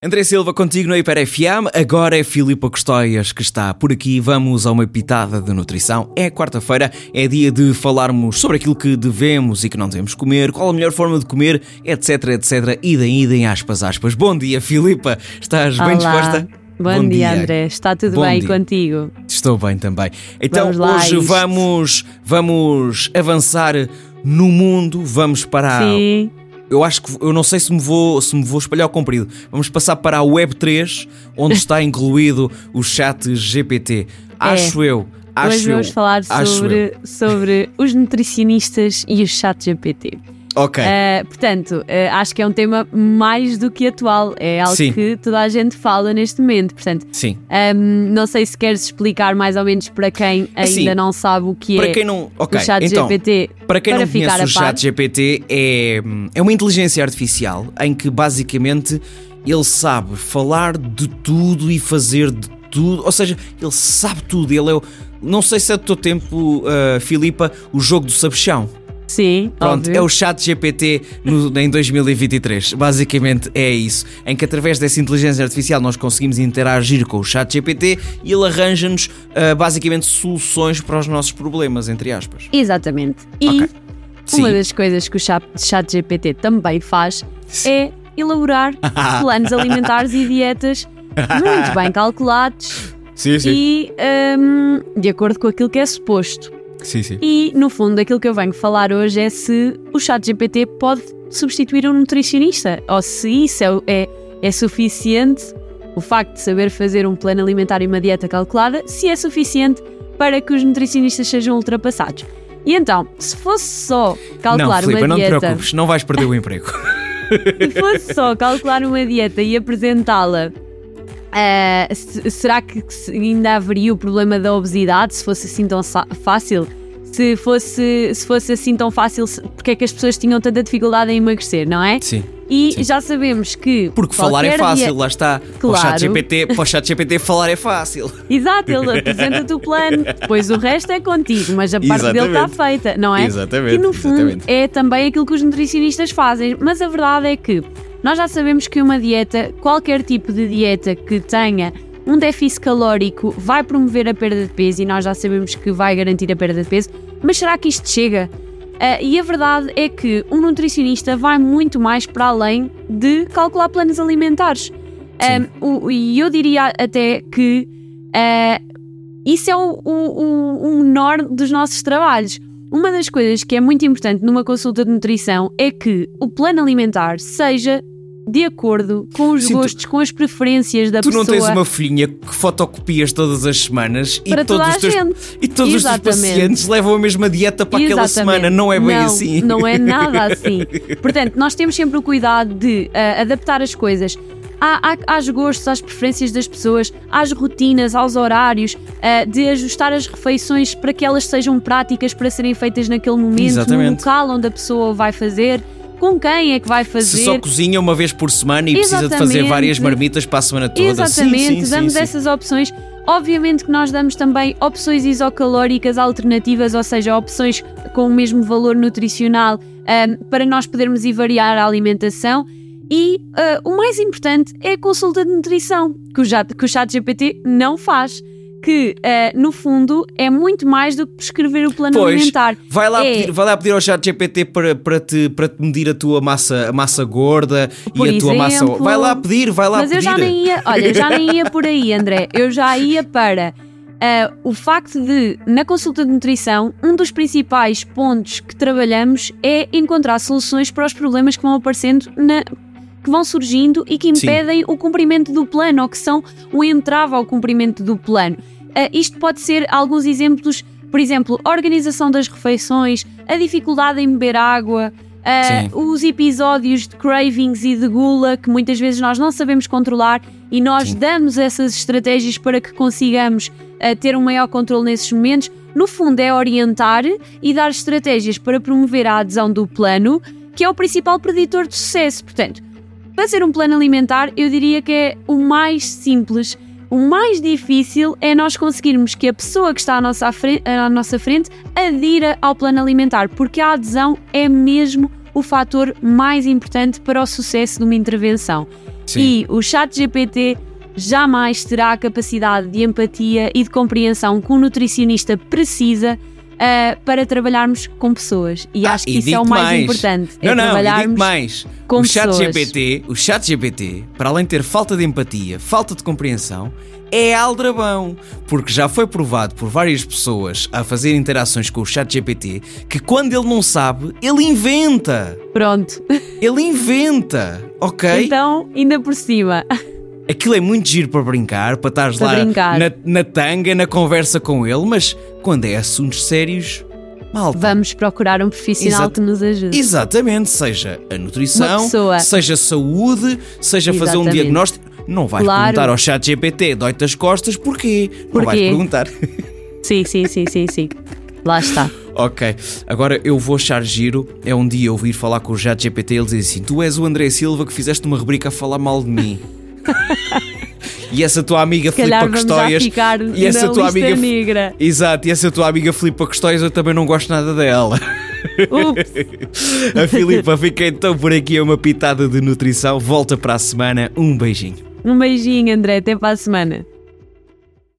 André Silva contigo no Hiper FM, agora é Filipa Custóias que está por aqui. Vamos a uma pitada de nutrição. É quarta-feira, é dia de falarmos sobre aquilo que devemos e que não devemos comer, qual a melhor forma de comer, etc, etc. Idem, idem, aspas, aspas. Bom dia, Filipa. Estás bem Olá. disposta? Bom, Bom dia, dia. André. Está tudo Bom bem dia. contigo? Estou bem também. Então Vamos lá hoje isto. vamos, vamos avançar no mundo, vamos para Sim. Eu acho que eu não sei se me vou se me vou espalhar ao comprido. Vamos passar para a Web 3, onde está incluído o chat GPT. Acho eu. Acho Hoje eu. vamos falar sobre, sobre os nutricionistas e o chat GPT. Ok. Uh, portanto, uh, acho que é um tema mais do que atual. É algo Sim. que toda a gente fala neste momento. Portanto, Sim. um, não sei se queres explicar mais ou menos para quem ainda Assim, não sabe o que Para é quem não. Ok. o chat então, GPT. Para quem para não conhece o chat GPT, é, é uma inteligência artificial em que basicamente ele sabe falar de tudo e fazer de tudo. Ou seja, ele sabe tudo. Ele é o. Não sei se é do teu tempo, uh, Filipa, o jogo do sabichão. Sim, Pronto, óbvio. é o chat GPT no, em 2023. Basicamente é isso. Em que através dessa inteligência artificial nós conseguimos interagir com o chat GPT e ele arranja-nos ah, basicamente soluções para os nossos problemas, entre aspas. Exatamente. E Ok. Sim. uma das coisas que o chat, chat GPT também faz Sim. é elaborar planos alimentares e dietas muito bem calculados Sim, e hum, de acordo com aquilo que é suposto. Sim, sim. E, no fundo, aquilo que eu venho falar hoje é se o chat GPT pode substituir um nutricionista ou se isso é, é, é suficiente, o facto de saber fazer um plano alimentar e uma dieta calculada, se é suficiente para que os nutricionistas sejam ultrapassados. E então, se fosse só Não, calcular Filipa, uma não te dieta, preocupes, não vais perder o emprego. se fosse só calcular uma dieta e apresentá-la, se- será que ainda haveria o problema da obesidade se fosse assim tão fácil? Se fosse, se fosse assim tão fácil, porque é que as pessoas tinham tanta dificuldade em emagrecer, não é? Sim. E sim. já sabemos que. Porque falar é fácil, dia- lá está. Para o Claro. chat GPT, para o chat GPT falar é fácil. Exato, ele apresenta-te o plano, depois o resto é contigo, mas a parte dele está Exatamente. feita, não é? Exatamente, E no fundo exatamente. é também aquilo que os nutricionistas fazem, mas a verdade é que nós já sabemos que uma dieta, qualquer tipo de dieta que tenha um déficit calórico, vai promover a perda de peso e nós já sabemos que vai garantir a perda de peso, mas será que isto chega? Ah, e a verdade é que um nutricionista vai muito mais para além de calcular planos alimentares. Ah, e eu diria até que ah, isso é o, o- o menor dos nossos trabalhos. Uma das coisas que é muito importante numa consulta de nutrição é que o plano alimentar seja de acordo com os Sim, tu- gostos, com as preferências da Tu não pessoa. tens uma folhinha que fotocopias todas as semanas e Para todos toda os teus e todos os teus pacientes levam a mesma dieta para aquela Exatamente. semana. Não é bem Não, assim. Não é nada assim. Portanto, nós temos sempre o cuidado de ah, adaptar as coisas à- à- às gostos, às preferências das pessoas, às rotinas, aos horários, ah, de ajustar as refeições para que elas sejam práticas para serem feitas naquele momento, no Exatamente. local onde a pessoa vai fazer, com quem é que vai fazer. Se só cozinha uma vez por semana e precisa de fazer Exatamente. várias marmitas para a semana toda. Exatamente, sim, sim, damos sim. essas opções. Obviamente que nós damos também opções isocalóricas alternativas, ou seja, opções com o mesmo valor nutricional ahm, para nós podermos ir variar a alimentação. E ah, o mais importante é a consulta de nutrição, que o, chat- que o chat GPT não faz. Que, ah, no fundo, é muito mais do que prescrever o plano Pois, alimentar. vai lá, É- pedir, vai lá pedir ao chat GPT para, para, te, para te medir a tua massa, a massa gorda Por e a tua massa. exemplo. Vai lá pedir, vai lá Mas pedir. eu já nem ia, olha, eu já nem ia por aí, André. Eu já ia para ah, o facto de, na consulta de nutrição, um dos principais pontos que trabalhamos é encontrar soluções para os problemas que vão aparecendo na. Que vão surgindo e que Sim. impedem o cumprimento do plano ou que são o entrave ao cumprimento do plano. Ah, isto pode ser alguns exemplos, por exemplo, a organização das refeições, a dificuldade em beber água, Sim. os episódios de cravings e de gula que muitas vezes nós não sabemos controlar e nós Sim. damos essas estratégias para que consigamos ah, ter um maior controle nesses momentos. No fundo, é orientar e dar estratégias para promover a adesão do plano, que é o principal preditor de sucesso. Portanto, fazer um plano alimentar, eu diria que é o mais simples. O mais difícil é nós conseguirmos que a pessoa que está à nossa, fre- à nossa frente adira ao plano alimentar, porque a adesão é mesmo o fator mais importante para o sucesso de uma intervenção. Sim. E o chat GPT jamais terá a capacidade de empatia e de compreensão que um nutricionista precisa uh, para trabalharmos com pessoas. E ah, acho que e isso é o mais, mais. importante. Não, é não, trabalharmos mais. Com o chat GPT, o chat GPT, para além de ter falta de empatia, falta de compreensão, é aldrabão, porque já foi provado por várias pessoas a fazer interações com o chat GPT que quando ele não sabe, ele inventa. Pronto. Ele inventa, ok? Então, ainda por cima. Aquilo é muito giro para brincar, para estar lá na, na tanga, na conversa com ele, mas quando é assuntos sérios, Malta. Vamos procurar um profissional que nos ajude. Exatamente, seja a nutrição, seja a saúde, seja Exatamente. fazer um diagnóstico. Não vais claro. perguntar ao chat GPT, dói-te as costas, porquê? porquê? Não vais perguntar. Sim, sim, sim, sim, sim. Lá está. Ok, agora eu vou achar giro. É um dia eu vir falar com o chat GPT e ele diz assim: Tu és o André Silva que fizeste uma rubrica a falar mal de mim. E essa tua amiga Filipa Custóias. E essa tua amiga. Negra. Exato, e essa tua amiga Filipa Custóias eu também não gosto nada dela. a Filipa fica então por aqui a uma pitada de nutrição. Volta para a semana. Um beijinho. Um beijinho, André. Até para a semana.